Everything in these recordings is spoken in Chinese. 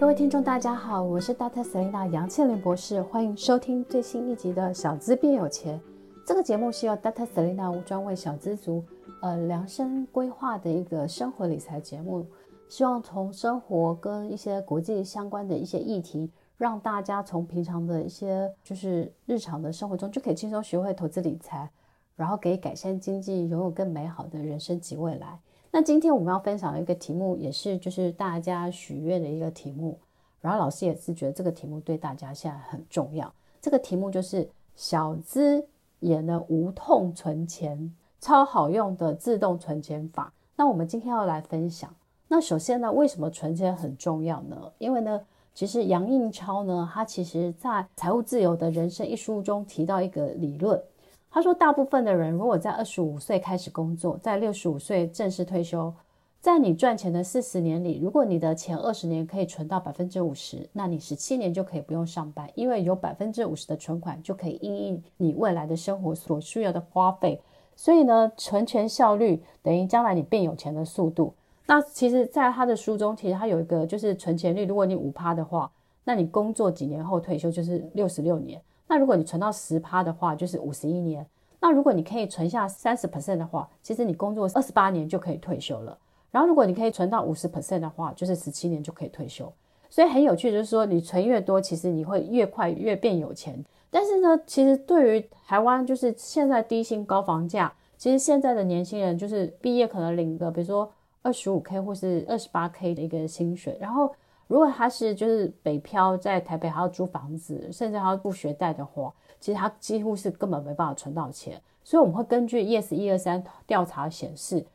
各位听众，大家好，我是 Dr. Selina 杨倩玲博士，欢迎收听最新一集的《小资变有钱》。这个节目是由 Dr. Selina 专为小资族呃量身规划的一个生活理财节目，希望从生活跟一些国际相关的一些议题，让大家从平常的一些就是日常的生活中就可以轻松学会投资理财，然后可以改善经济，拥有更美好的人生及未来。那今天我们要分享一个题目，也是就是大家许愿的一个题目，然后老师也是觉得这个题目对大家现在很重要。这个题目就是小资也能无痛存钱，超好用的自动存钱法。那我们今天要来分享。那首先呢，为什么存钱很重要呢？因为呢，其实杨应超呢，他其实在《财务自由的人生》一书中提到一个理论。他说，大部分的人如果在二十五岁开始工作，在六十五岁正式退休，在你赚钱的四十年里，如果你的前二十年可以存到百分之五十，那你十七年就可以不用上班，因为有百分之五十的存款就可以应应你未来的生活所需要的花费。所以呢，存钱效率等于将来你变有钱的速度。那其实，在他的书中，其实他有一个就是存钱率，如果你五趴的话，那你工作几年后退休就是六十六年。那如果你存到十趴的话，就是五十一年。那如果你可以存下三十 percent 的话，其实你工作二十八年就可以退休了。然后如果你可以存到五十 percent 的话，就是十七年就可以退休。所以很有趣，就是说你存越多，其实你会越快越变有钱。但是呢，其实对于台湾就是现在低薪高房价，其实现在的年轻人就是毕业可能领个比如说二十五 k 或是二十八 k 的一个薪水，然后。如果他是就是北漂，在台北还要租房子，甚至还要付学贷的话，其实他几乎是根本没办法存到钱。所以我们会根据 YES 一二三调查显示，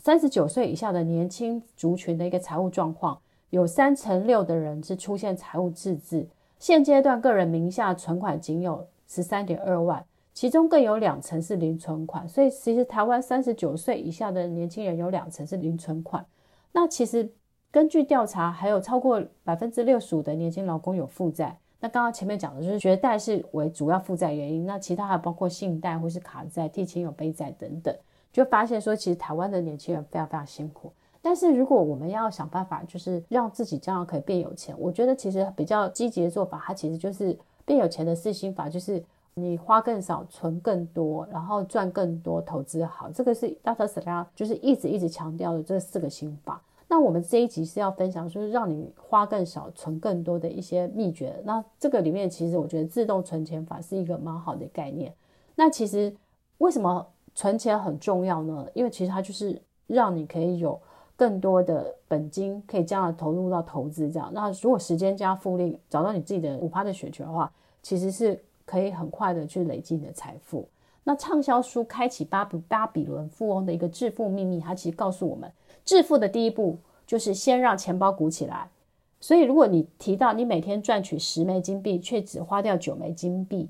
三十九岁以下的年轻族群的一个财务状况，有三成六的人是出现财务赤字。现阶段个人名下存款仅有十三点二万，其中更有两成是零存款。所以其实台湾三十九岁以下的年轻人有两成是零存款。那其实。根据调查，还有超过百分之六十五的年轻劳工有负债。那刚刚前面讲的就是学贷是为主要负债原因，那其他还包括信贷或是卡债、替亲友背债等等，就发现说其实台湾的年轻人非常非常辛苦。但是如果我们要想办法，就是让自己将来可以变有钱，我觉得其实比较积极的做法，它其实就是变有钱的四心法，就是你花更少，存更多，然后赚更多，投资好。这个是 Dr. Selena 就是一直一直强调的这四个心法。那我们这一集是要分享，就是让你花更少，存更多的一些秘诀。那这个里面，其实我觉得自动存钱法是一个蛮好的概念。那其实为什么存钱很重要呢？因为其实它就是让你可以有更多的本金，可以将来投入到投资这样。那如果时间加复利，找到你自己的五趴的雪球的话，其实是可以很快的去累积你的财富。那畅销书《开启巴比巴比伦富翁的一个致富秘密》，它其实告诉我们。致富的第一步就是先让钱包鼓起来。所以，如果你提到你每天赚取十枚金币，却只花掉九枚金币，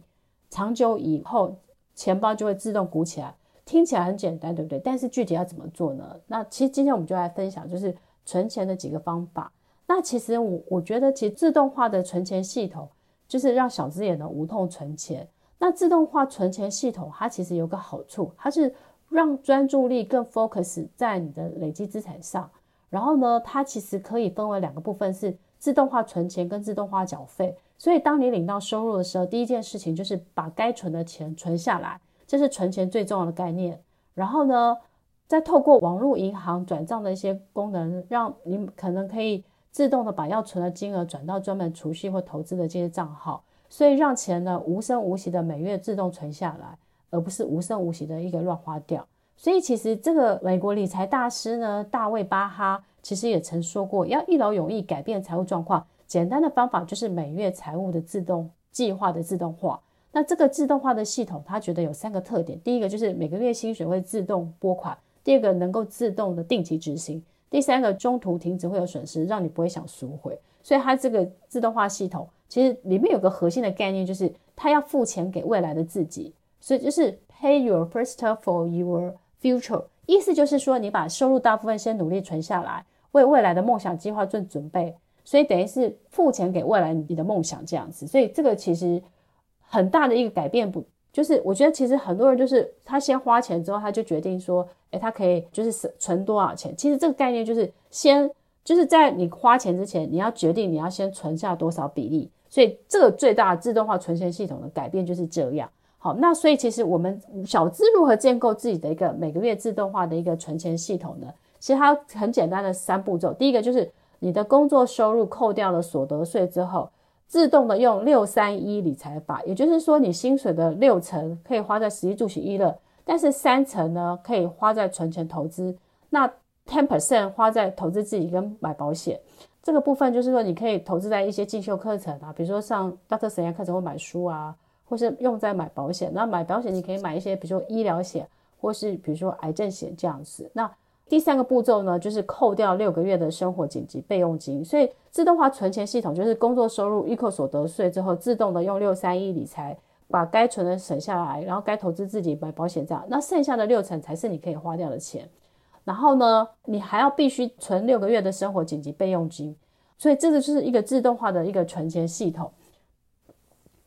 长久以后钱包就会自动鼓起来。听起来很简单，对不对？但是具体要怎么做呢？那其实今天我们就来分享，就是存钱的几个方法。那其实我我觉得，其实自动化的存钱系统就是让小资也能无痛存钱。那自动化存钱系统它其实有个好处，它是。让专注力更 focus 在你的累积资产上，然后呢，它其实可以分为两个部分，是自动化存钱跟自动化缴费。所以，当你领到收入的时候，第一件事情就是把该存的钱存下来，这是存钱最重要的概念。然后呢，再透过网络银行转账的一些功能，让你可能可以自动的把要存的金额转到专门储蓄或投资的这些账号，所以让钱呢无声无息的每月自动存下来。而不是无声无息的一个乱花掉，所以其实这个美国理财大师呢，大卫巴哈其实也曾说过，要一劳永逸改变财务状况，简单的方法就是每月财务的自动计划的自动化。那这个自动化的系统，他觉得有三个特点：第一个就是每个月薪水会自动拨款；第二个能够自动的定期执行；第三个中途停止会有损失，让你不会想赎回。所以它这个自动化系统其实里面有个核心的概念，就是他要付钱给未来的自己。所以就是 pay your first for your future，意思就是说，你把收入大部分先努力存下来，为未来的梦想计划做准备。所以等于是付钱给未来你的梦想这样子。所以这个其实很大的一个改变，不就是我觉得其实很多人就是他先花钱之后，他就决定说，诶，他可以就是存多少钱。其实这个概念就是先就是在你花钱之前，你要决定你要先存下多少比例。所以这个最大的自动化存钱系统的改变就是这样。好，那所以其实我们小资如何建构自己的一个每个月自动化的一个存钱系统呢？其实它很简单的三步骤。第一个就是你的工作收入扣掉了所得税之后，自动的用六三一理财法，也就是说你薪水的六成可以花在食衣住行娱乐，但是三成呢可以花在存钱投资，那 ten percent 花在投资自己跟买保险。这个部分就是说你可以投资在一些进修课程啊，比如说上 Dr. Selena 课程或买书啊。或是用在买保险，那买保险你可以买一些，比如说医疗险，或是比如说癌症险这样子。那第三个步骤呢，就是扣掉六个月的生活紧急备用金。所以自动化存钱系统就是工作收入预扣所得税之后，自动的用六三一理财把该存的省下来，然后该投资自己买保险这样。那剩下的六成才是你可以花掉的钱。然后呢，你还要必须存六个月的生活紧急备用金。所以这个就是一个自动化的一个存钱系统。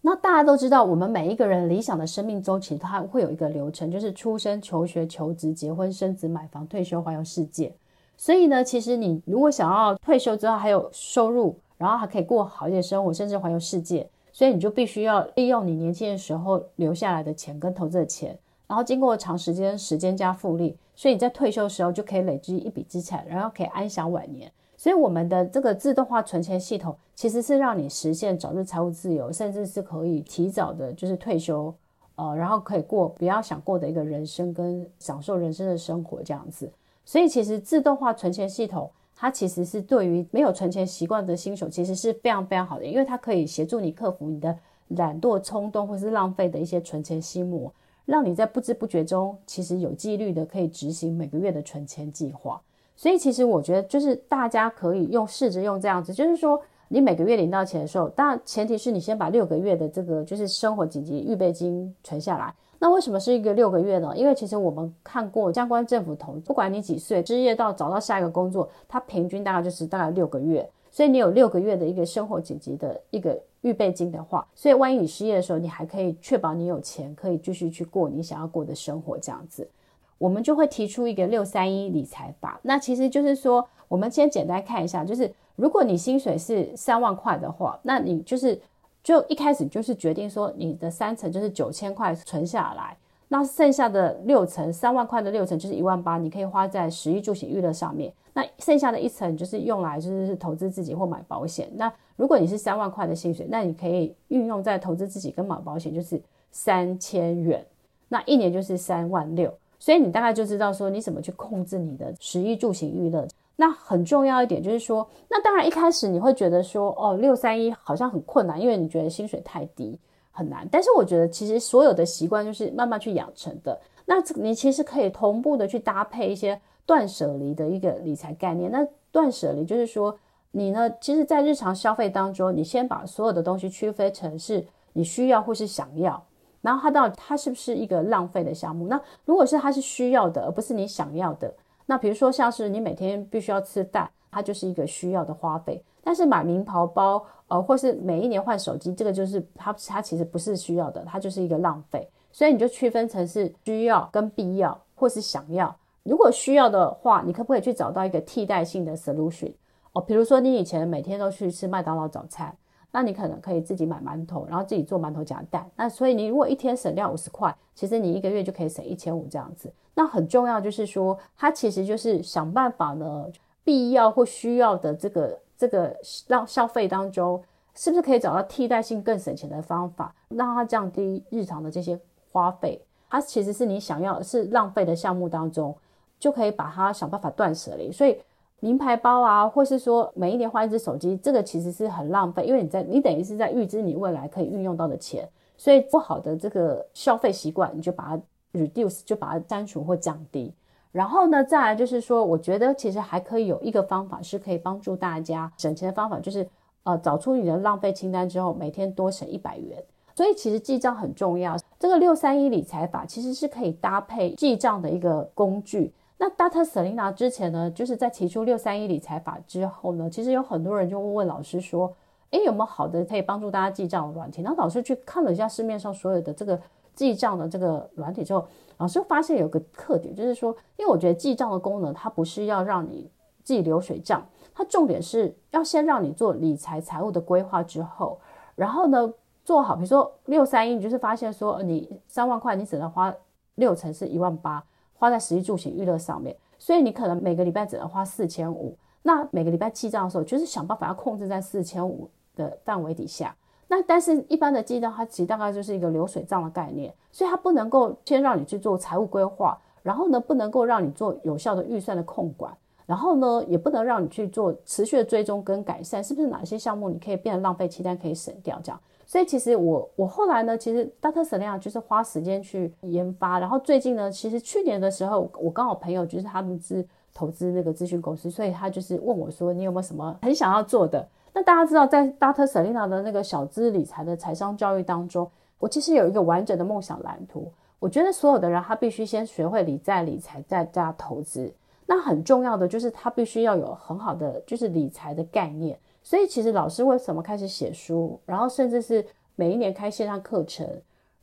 那大家都知道，我们每一个人理想的生命周期，它会有一个流程，就是出生、求学、求职、结婚、生子、买房、退休、环游世界。所以呢，其实你如果想要退休之后还有收入，然后还可以过好一点生活，甚至环游世界，所以你就必须要利用你年轻的时候留下来的钱跟投资的钱，然后经过长时间时间加复利，所以你在退休的时候就可以累积一笔资产，然后可以安享晚年。所以我们的这个自动化存钱系统，其实是让你实现早日财务自由，甚至是可以提早的，就是退休，呃，然后可以过比较想过的一个人生跟享受人生的生活这样子。所以其实自动化存钱系统，它其实是对于没有存钱习惯的新手，其实是非常非常好的，因为它可以协助你克服你的懒惰、冲动或是浪费的一些存钱心魔，让你在不知不觉中，其实有纪律的可以执行每个月的存钱计划。所以其实我觉得，就是大家可以用试着用这样子，就是说你每个月领到钱的时候，当然前提是你先把六个月的这个就是生活紧急预备金存下来。那为什么是一个六个月呢？因为其实我们看过相关政府统计，不管你几岁，失业到找到下一个工作，它平均大概就是大概六个月。所以你有六个月的一个生活紧急的一个预备金的话，所以万一你失业的时候，你还可以确保你有钱可以继续去过你想要过的生活，这样子。我们就会提出一个六三一理财法，那其实就是说，我们先简单看一下，就是如果你薪水是三万块的话，那你就是就一开始就是决定说，你的三成就是九千块存下来，那剩下的六成三万块的六成就是一万八，你可以花在食衣住行娱乐上面，那剩下的一层就是用来就是投资自己或买保险。那如果你是三万块的薪水，那你可以运用在投资自己跟买保险，就是三千元，那一年就是三万六。所以你大概就知道说你怎么去控制你的食衣住行娱乐。那很重要一点就是说，那当然一开始你会觉得说，哦，六三一好像很困难，因为你觉得薪水太低，很难。但是我觉得其实所有的习惯就是慢慢去养成的。那你其实可以同步的去搭配一些断舍离的一个理财概念。那断舍离就是说，你呢，其实在日常消费当中，你先把所有的东西区分成是你需要或是想要。然后它到底它是不是一个浪费的项目？那如果是它是需要的，而不是你想要的，那比如说像是你每天必须要吃蛋，它就是一个需要的花费。但是买名牌包，呃，或是每一年换手机，这个就是它它其实不是需要的，它就是一个浪费。所以你就区分成是需要跟必要，或是想要。如果需要的话，你可不可以去找到一个替代性的 solution？哦，比如说你以前每天都去吃麦当劳早餐。那你可能可以自己买馒头，然后自己做馒头夹蛋。那所以你如果一天省掉五十块，其实你一个月就可以省一千五这样子。那很重要就是说，它其实就是想办法呢，必要或需要的这个这个让消费当中，是不是可以找到替代性更省钱的方法，让它降低日常的这些花费。它其实是你想要是浪费的项目当中，就可以把它想办法断舍离。所以。名牌包啊，或是说每一年换一支手机，这个其实是很浪费，因为你在你等于是在预支你未来可以运用到的钱，所以不好的这个消费习惯，你就把它 reduce，就把它删除或降低。然后呢，再来就是说，我觉得其实还可以有一个方法是可以帮助大家省钱的方法，就是呃找出你的浪费清单之后，每天多省一百元。所以其实记账很重要，这个六三一理财法其实是可以搭配记账的一个工具。那 Dr. Selena 之前呢，就是在提出六三一理财法之后呢，其实有很多人就问问老师说，诶，有没有好的可以帮助大家记账的软体？然后老师去看了一下市面上所有的这个记账的这个软体之后，老师发现有个特点，就是说，因为我觉得记账的功能它不是要让你记流水账。它重点是要先让你做理财财务的规划之后，然后呢做好，比如说六三一，你就是发现说你三万块，你只能花六成是一万八，花在食衣住行娱乐上面，所以你可能每个礼拜只能花四千五。那每个礼拜记账的时候，就是想办法要控制在四千五的范围底下。那但是一般的记账，它其实大概就是一个流水账的概念，所以它不能够先让你去做财务规划，然后呢不能够让你做有效的预算的控管。然后呢，也不能让你去做持续的追踪跟改善，是不是哪些项目你可以变得浪费清单可以省掉这样？所以其实我我后来呢，其实 Dr. Selena 就是花时间去研发。然后最近呢，其实去年的时候，我刚好朋友就是他们是投资那个咨询公司，所以他就是问我说，你有没有什么很想要做的？那大家知道，在 Dr. Selena 的那个小资理财的财商教育当中，我其实有一个完整的梦想蓝图。我觉得所有的人他必须先学会理财、理财再加投资。那很重要的就是他必须要有很好的就是理财的概念，所以其实老师为什么开始写书，然后甚至是每一年开线上课程，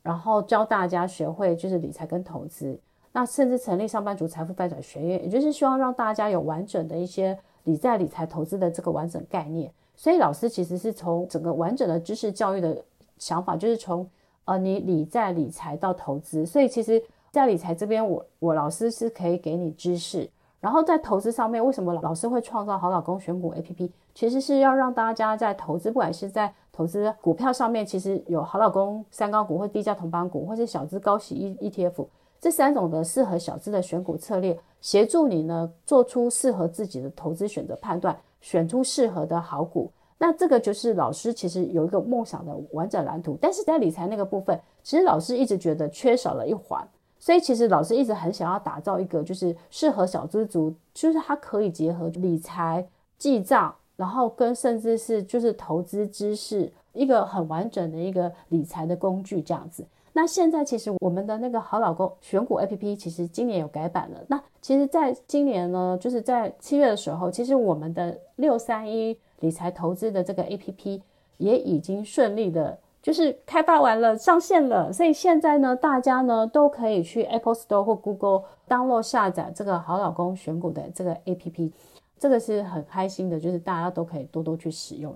然后教大家学会就是理财跟投资，那甚至成立上班族财富发展学院，也就是希望让大家有完整的一些理财、理财、投资的这个完整概念。所以老师其实是从整个完整的知识教育的想法，就是从呃你理财、理财到投资，所以其实在理财这边，我我老师是可以给你知识。然后在投资上面，为什么老师会创造好老公选股 APP？其实是要让大家在投资，不管是在投资股票上面，其实有好老公三高股或低价同板股，或是小资高息 E ETF 这三种的适合小资的选股策略，协助你呢做出适合自己的投资选择判断，选出适合的好股。那这个就是老师其实有一个梦想的完整蓝图，但是在理财那个部分，其实老师一直觉得缺少了一环。所以其实老师一直很想要打造一个就是适合小资族，就是它可以结合理财、记账，然后跟甚至是就是投资知识一个很完整的一个理财的工具这样子。那现在其实我们的那个好老公选股 APP 其实今年有改版了。那其实在今年呢，就是在七月的时候，其实我们的六三一理财投资的这个 APP 也已经顺利的。就是开发完了，上线了，所以现在呢，大家呢都可以去 Apple Store 或 Google download 下载这个好老公选股的这个 APP，这个是很开心的，就是大家都可以多多去使用。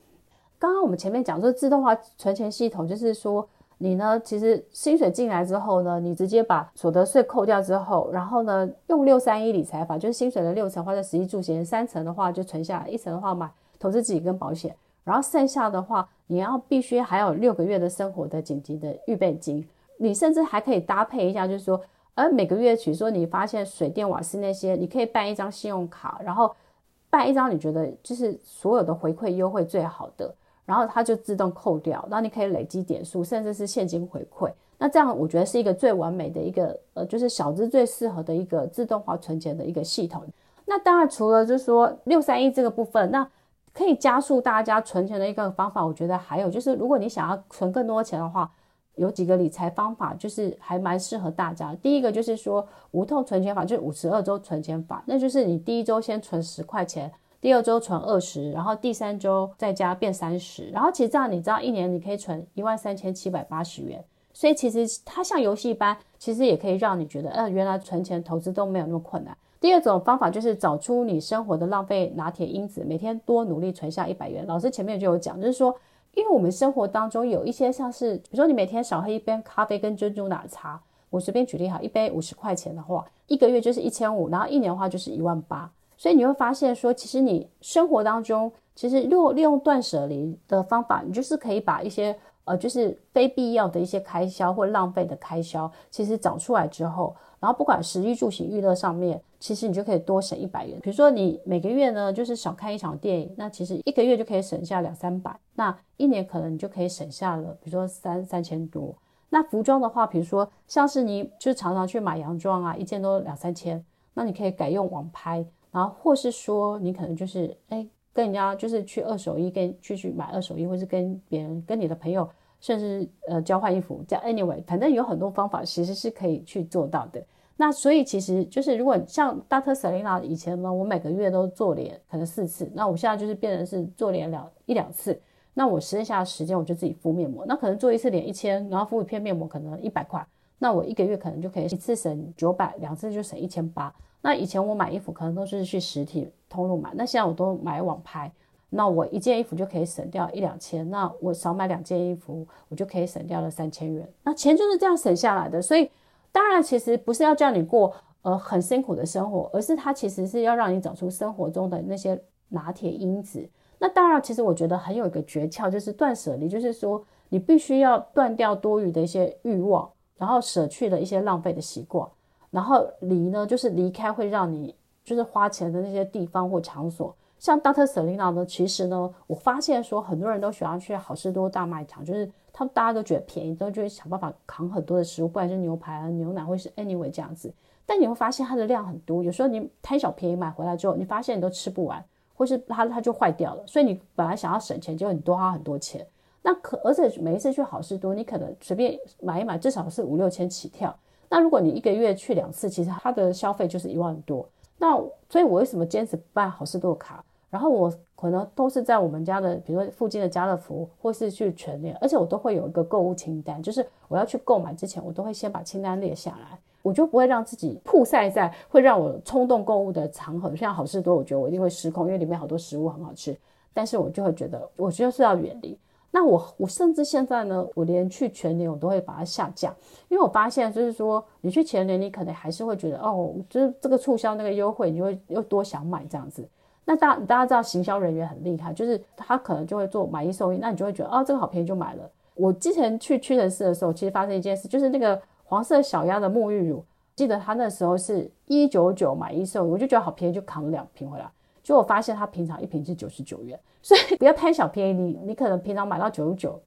刚刚我们前面讲说自动化存钱系统，就是说你呢，其实薪水进来之后呢，你直接把所得税扣掉之后，然后呢，用六三一理财法，就是薪水的六成花在食衣住行，三成的话就存下来，一成的话买投资自己跟保险。然后剩下的话，你要必须还有六个月的生活的紧急的预备金，你甚至还可以搭配一下，就是说，呃，每个月，比如说你发现水电瓦斯那些，你可以办一张信用卡，然后办一张你觉得就是所有的回馈优惠最好的，然后它就自动扣掉，然后你可以累积点数，甚至是现金回馈。那这样我觉得是一个最完美的一个，呃，就是小资最适合的一个自动化存钱的一个系统。那当然除了就是说六三一这个部分，那可以加速大家存钱的一个方法，我觉得还有就是，如果你想要存更多钱的话，有几个理财方法，就是还蛮适合大家。第一个就是说无痛存钱法，就是五十二周存钱法，那就是你第一周先存十块钱，第二周存二十，然后第三周再加变三十，然后其实这样你知道一年你可以存一万三千七百八十元，所以其实它像游戏一般，其实也可以让你觉得，呃，原来存钱投资都没有那么困难。第二种方法就是找出你生活的浪费拿铁因子，每天多努力存下一百元。老师前面就有讲，就是说，因为我们生活当中有一些像是，比如说你每天少喝一杯咖啡跟珍珠奶茶，我随便举例哈，一杯五十块钱的话，一个月就是一千五，然后一年的话就是一万八。所以你会发现说，其实你生活当中，其实如果利用断舍离的方法，你就是可以把一些呃，就是非必要的一些开销或浪费的开销，其实找出来之后。然后不管食衣住行娱乐上面，其实你就可以多省一百元。比如说你每个月呢，就是少看一场电影，那其实一个月就可以省下两三百，那一年可能你就可以省下了，比如说三三千多。那服装的话，比如说像是你就常常去买洋装啊，一件都两三千，那你可以改用网拍，然后或是说你可能就是哎跟人家就是去二手衣跟去去买二手衣，或是跟别人跟你的朋友。甚至呃交换衣服，这样 anyway，反正有很多方法其实是可以去做到的。那所以其实就是如果像 Dr. Selina 以前呢，我每个月都做脸可能四次，那我现在就是变成是做脸两一两次。那我剩下的时间我就自己敷面膜，那可能做一次脸一千，然后敷一片面膜可能一百块。那我一个月可能就可以一次省九百，两次就省一千八。那以前我买衣服可能都是去实体通路买，那现在我都买网拍，那我一件衣服就可以省掉一两千，那我少买两件衣服，我就可以省掉了三千元。那钱就是这样省下来的，所以当然其实不是要叫你过呃很辛苦的生活，而是它其实是要让你找出生活中的那些拿铁因子。那当然，其实我觉得很有一个诀窍，就是断舍离，就是说你必须要断掉多余的一些欲望，然后舍去了一些浪费的习惯。然后离呢，就是离开会让你就是花钱的那些地方或场所。像 Dr. Selena 呢，其实呢，我发现说很多人都喜欢去好事多大卖场，就是他们大家都觉得便宜，都就会想办法扛很多的食物，不管是牛排啊、牛奶，或是 anyway 这样子。但你会发现它的量很多，有时候你贪小便宜买回来之后，你发现你都吃不完。或是它它就坏掉了，所以你本来想要省钱，结果你多花很多钱。那可而且每一次去好事多，你可能随便买一买，至少是五六千起跳。那如果你一个月去两次，其实它的消费就是一万多。那所以，我为什么坚持办好事多卡？然后我可能都是在我们家的，比如说附近的家乐福，或是去全联，而且我都会有一个购物清单，就是我要去购买之前，我都会先把清单列下来。我就不会让自己曝晒在会让我冲动购物的场合，像好事多，我觉得我一定会失控，因为里面好多食物很好吃，但是我就会觉得，我觉得是要远离。那我我甚至现在呢，我连去全联我都会把它下架，因为我发现就是说，你去全联，你可能还是会觉得哦，就是这个促销那个优惠，你会又多想买这样子。那大大家知道行销人员很厉害，就是他可能就会做买一送一，那你就会觉得哦，这个好便宜就买了。我之前去屈臣氏的时候，其实发生一件事，就是那个。黄色小鸭的沐浴乳，记得他那时候是一九九买一送一，我就觉得好便宜，就扛了两瓶回来。结果我发现它平常一瓶是九十九元，所以 不要贪小便宜。你你可能平常买到九十九，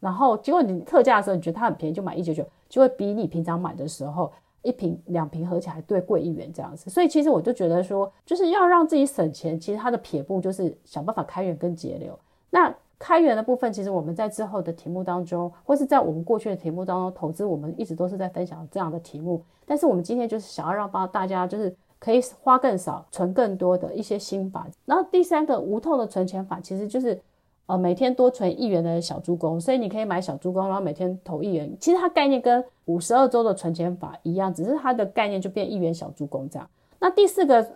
然后结果你特价的时候你觉得它很便宜，就买一九九，就会比你平常买的时候一瓶两瓶合起来对贵一元这样子。所以其实我就觉得说，就是要让自己省钱，其实它的撇步就是想办法开源跟节流。那开源的部分，其实我们在之后的题目当中，或是在我们过去的题目当中，投资我们一直都是在分享这样的题目。但是我们今天就是想要让帮大家，就是可以花更少，存更多的一些心法。然后第三个无痛的存钱法，其实就是呃每天多存一元的小猪公，所以你可以买小猪公，然后每天投一元。其实它概念跟五十二周的存钱法一样，只是它的概念就变一元小猪公这样。那第四个。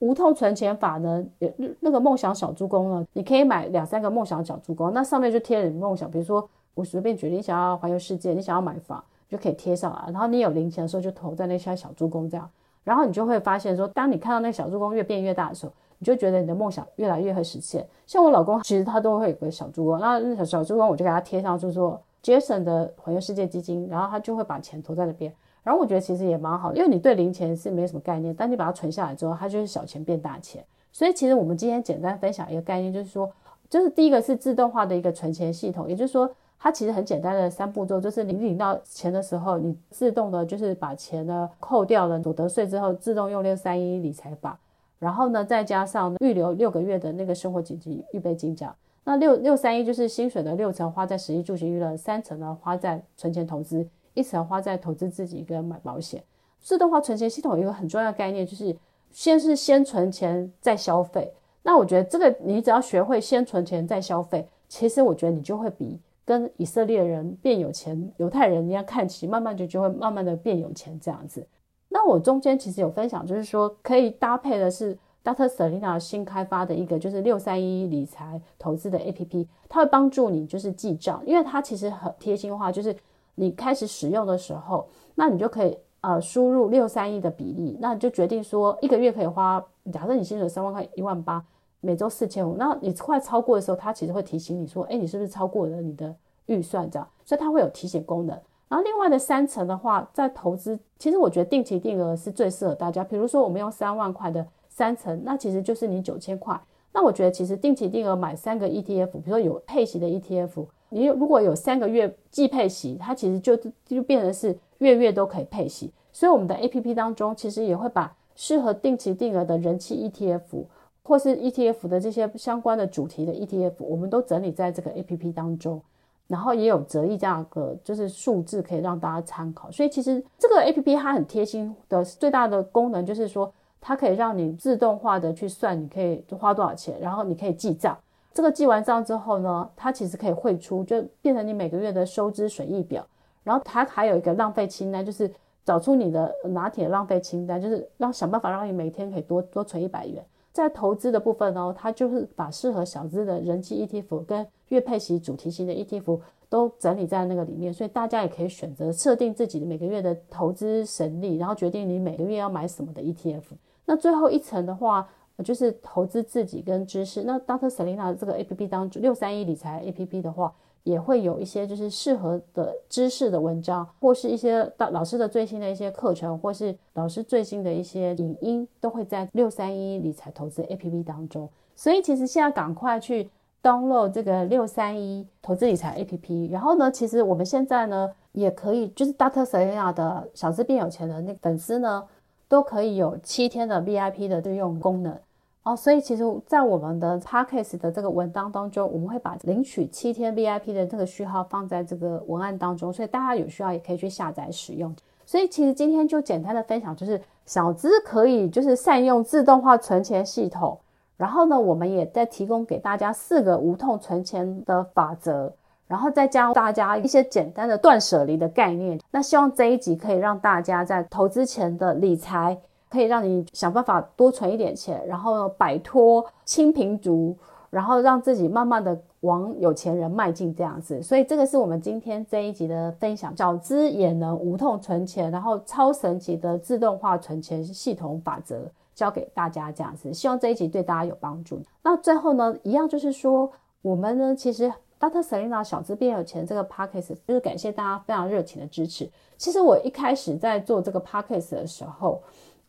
无痛存钱法呢？也那个梦想小猪公呢？你可以买两三个梦想小猪公，那上面就贴了你梦想。比如说，我随便举例，你想要环游世界，你想要买房，就可以贴上来。然后你有零钱的时候，就投在那些小猪公这样。然后你就会发现说，当你看到那个小助攻越变越大的时候，你就觉得你的梦想越来越会实现。像我老公，其实他都会有个小助攻，那那小小猪公我就给他贴上，就是说 Jason 的环游世界基金，然后他就会把钱投在那边。然后我觉得其实也蛮好，因为你对零钱是没什么概念，但你把它存下来之后，它就是小钱变大钱。所以其实我们今天简单分享一个概念，就是说，就是第一个是自动化的一个存钱系统，也就是说，它其实很简单的三步骤，就是你领到钱的时候，你自动的就是把钱呢扣掉了所得税之后，自动用六三一理财法，然后呢再加上预留六个月的那个生活紧急预备金这样。那六六三一就是薪水的六成花在食衣住行娱乐，三成呢花在存钱投资。一层花在投资自己跟买保险。自动化存钱系统有一个很重要的概念，就是先是先存钱再消费。那我觉得这个你只要学会先存钱再消费，其实我觉得你就会比跟以色列人变有钱、犹太人一样看齐，慢慢就就会慢慢的变有钱这样子。那我中间其实有分享，就是说可以搭配的是 Dr. Selena 新开发的一个就是六三一理财投资的 APP，它会帮助你就是记账，因为它其实很贴心的话就是。你开始使用的时候，那你就可以呃输入六三一的比例，那你就决定说一个月可以花，假设你薪水三万块一万八，每周四千五，那你快超过的时候，它其实会提醒你说，哎，你是不是超过了你的预算这样？所以它会有提醒功能。然后另外的三成的话，在投资，其实我觉得定期定额是最适合大家。比如说我们用三万块的三成，那其实就是你九千块。那我觉得其实定期定额买三个 ETF，比如说有配息的 ETF。你如果有三个月既配息，它其实就就变成是月月都可以配息。所以我们的 APP 当中其实也会把适合定期定额的人气 ETF 或是 ETF 的这些相关的主题的 ETF，我们都整理在这个 APP 当中，然后也有折溢价格，就是数字可以让大家参考。所以其实这个 APP 它很贴心的最大的功能就是说，它可以让你自动化的去算你可以花多少钱，然后你可以记账。这个记完账之后呢，它其实可以汇出，就变成你每个月的收支损益表。然后它还有一个浪费清单，就是找出你的拿铁浪费清单，就是让想办法让你每天可以多多存一百元。在投资的部分呢，它就是把适合小资的人气 ETF 跟月配息主题型的 ETF 都整理在那个里面，所以大家也可以选择设定自己的每个月的投资神力，然后决定你每个月要买什么的 ETF。那最后一层的话，就是投资自己跟知识。那 Dr. Selena 这个 APP 当中，六三一理财 APP 的话。也会有一些就是适合的知识的文章，或是一些老师的最新的一些课程，或是老师最新的一些影音，都会在六三一理财投资 APP 当中。所以其实现在赶快去 download 这个六三一投资理财 APP。然后呢，其实我们现在呢也可以，就是 Dr. Selena 的小资变有钱的那粉丝呢，都可以有七天的 VIP 的对用功能。哦，所以其实，在我们的 Podcast 的这个文档当中，我们会把领取七天 VIP 的这个序号放在这个文案当中，所以大家有需要也可以去下载使用。所以其实今天就简单的分享，就是小资可以就是善用自动化存钱系统，然后呢，我们也在提供给大家四个无痛存钱的法则，然后再教大家一些简单的断舍离的概念。那希望这一集可以让大家在投资前的理财。可以让你想办法多存一点钱，然后摆脱清贫族，然后让自己慢慢的往有钱人迈进这样子。所以这个是我们今天这一集的分享，小资也能无痛存钱，然后超神奇的自动化存钱系统法则教给大家这样子。希望这一集对大家有帮助。那最后呢，一样就是说，我们呢其实 Dr. Selina 小资变有钱这个 Podcast 就是感谢大家非常热情的支持。其实我一开始在做这个 Podcast 的时候，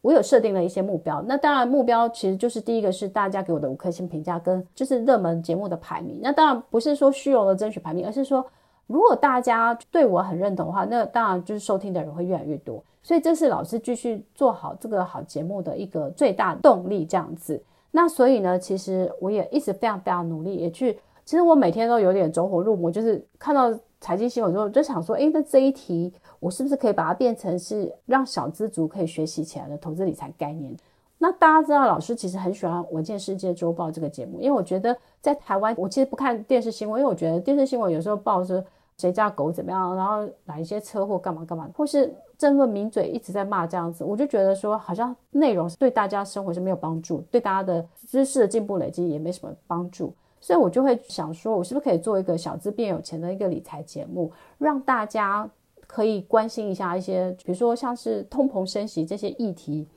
我有设定了一些目标，那当然目标其实就是第一个是大家给我的五颗星评价跟就是热门节目的排名。那当然不是说虚荣的争取排名，而是说如果大家对我很认同的话，那当然就是收听的人会越来越多。所以这是老师继续做好这个好节目的一个最大动力这样子。那所以呢，其实我也一直非常非常努力，也去，其实我每天都有点走火入魔，就是看到财经新闻之后就想说，诶，那这一题。我是不是可以把它变成是让小资族可以学习起来的投资理财概念？那大家知道，老师其实很喜欢《稳健世界周报》这个节目，因为我觉得在台湾，我其实不看电视新闻，因为我觉得电视新闻有时候报说谁家狗怎么样，然后哪一些车祸干嘛干嘛，或是政论名嘴一直在骂这样子，我就觉得说好像内容对大家生活是没有帮助，对大家的知识的进步累积也没什么帮助，所以我就会想说，我是不是可以做一个小资变有钱的一个理财节目，让大家。可以关心一下一些，比如说像是通膨升息这些议题，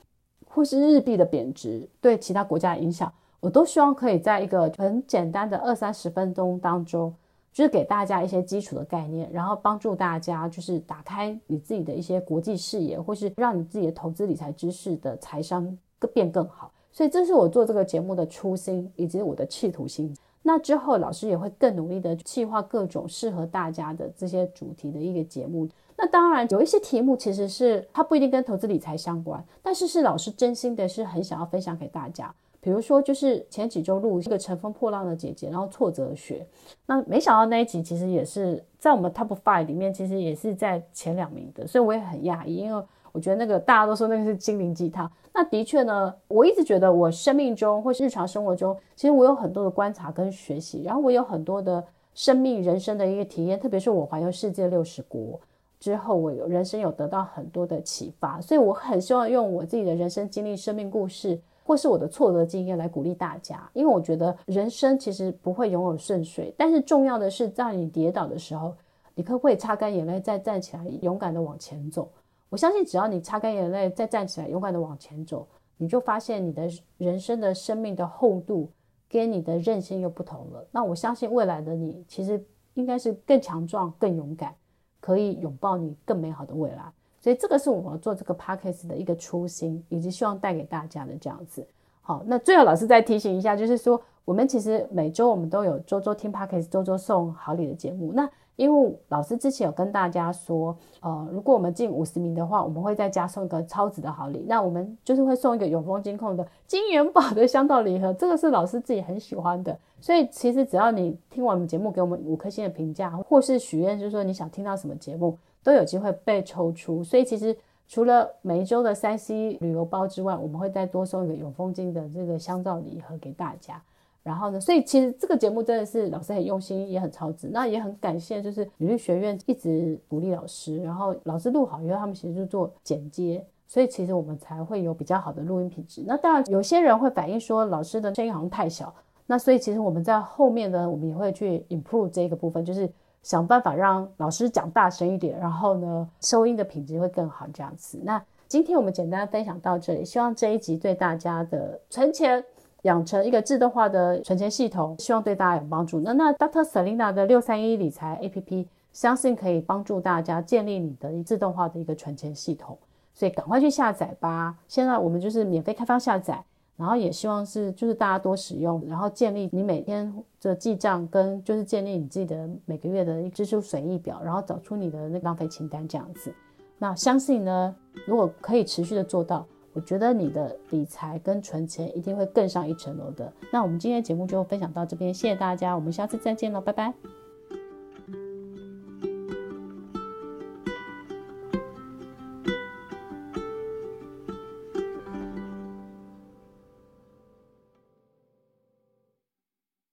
或是日币的贬值对其他国家的影响，我都希望可以在一个很简单的二三十分钟当中，就是给大家一些基础的概念，然后帮助大家就是打开你自己的一些国际视野，或是让你自己的投资理财知识的财商更变更好。所以这是我做这个节目的初心以及我的企图心。那之后老师也会更努力的企划各种适合大家的这些主题的一个节目。那当然有一些题目其实是它不一定跟投资理财相关，但是是老师真心的是很想要分享给大家。比如说就是前几周录一个乘风破浪的姐姐，然后挫折学，那没想到那一集其实也是在我们 Top Five 里面，其实也是在前两名的，所以我也很讶异，因为我觉得那个大家都说那个是心灵鸡汤。那的确呢，我一直觉得我生命中或是日常生活中，其实我有很多的观察跟学习，然后我有很多的生命人生的一个体验，特别是我环游世界六十国。之后，我人生有得到很多的启发，所以我很希望用我自己的人生经历、生命故事，或是我的挫折经验来鼓励大家。因为我觉得人生其实不会永远顺遂，但是重要的是，在你跌倒的时候，你可不可以擦干眼泪，再站起来，勇敢的往前走？我相信，只要你擦干眼泪，再站起来，勇敢的往前走，你就发现你的人生的生命的厚度跟你的韧性又不同了。那我相信未来的你，其实应该是更强壮、更勇敢。可以拥抱你更美好的未来，所以这个是我们做这个 podcast 的一个初心，以及希望带给大家的这样子。好，那最后老师再提醒一下，就是说我们其实每周我们都有周周听 podcast，周周送好礼的节目。那因为老师之前有跟大家说，呃，如果我们进五十名的话，我们会再加送一个超值的好礼。那我们就是会送一个永丰金控的金元宝的香皂礼盒，这个是老师自己很喜欢的。所以其实只要你听完我们节目，给我们五颗星的评价，或是许愿，就是说你想听到什么节目，都有机会被抽出。所以其实除了每一周的三 C 旅游包之外，我们会再多送一个永丰金的这个香皂礼盒给大家。然后呢，所以其实这个节目真的是老师很用心，也很超值。那也很感谢，就是女律学院一直鼓励老师，然后老师录好以后，他们其实就做剪接，所以其实我们才会有比较好的录音品质。那当然，有些人会反映说老师的声音好像太小，那所以其实我们在后面呢，我们也会去 improve 这个部分，就是想办法让老师讲大声一点，然后呢，收音的品质会更好这样子。那今天我们简单分享到这里，希望这一集对大家的存钱。养成一个自动化的存钱系统，希望对大家有帮助。那那 Dr. Selina 的六三一理财 APP，相信可以帮助大家建立你的自动化的一个存钱系统。所以赶快去下载吧！现在我们就是免费开放下载，然后也希望是就是大家多使用，然后建立你每天的记账跟就是建立你自己的每个月的支出损益表，然后找出你的那浪费清单这样子。那相信呢，如果可以持续的做到。我觉得你的理财跟存钱一定会更上一层楼的。那我们今天的节目就分享到这边，谢谢大家，我们下次再见喽，拜拜。